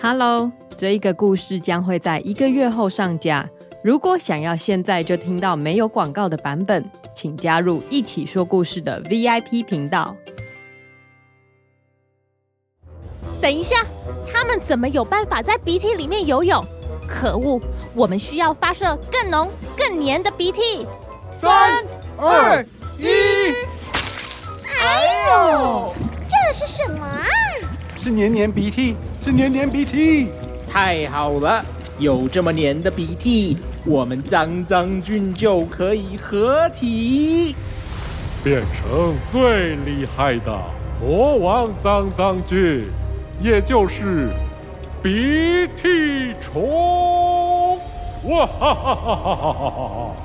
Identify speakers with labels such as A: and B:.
A: Hello，这一个故事将会在一个月后上架。如果想要现在就听到没有广告的版本，请加入一起说故事的 VIP 频道。
B: 等一下，他们怎么有办法在鼻涕里面游泳？可恶！我们需要发射更浓、更黏的鼻涕。
C: 三、二、一！
D: 哎呦，这是什么啊？
C: 是黏黏鼻涕，是黏黏鼻涕。
E: 太好了，有这么黏的鼻涕，我们脏脏菌就可以合体，
F: 变成最厉害的国王脏脏菌，也就是鼻涕虫。哇哈哈哈哈哈哈！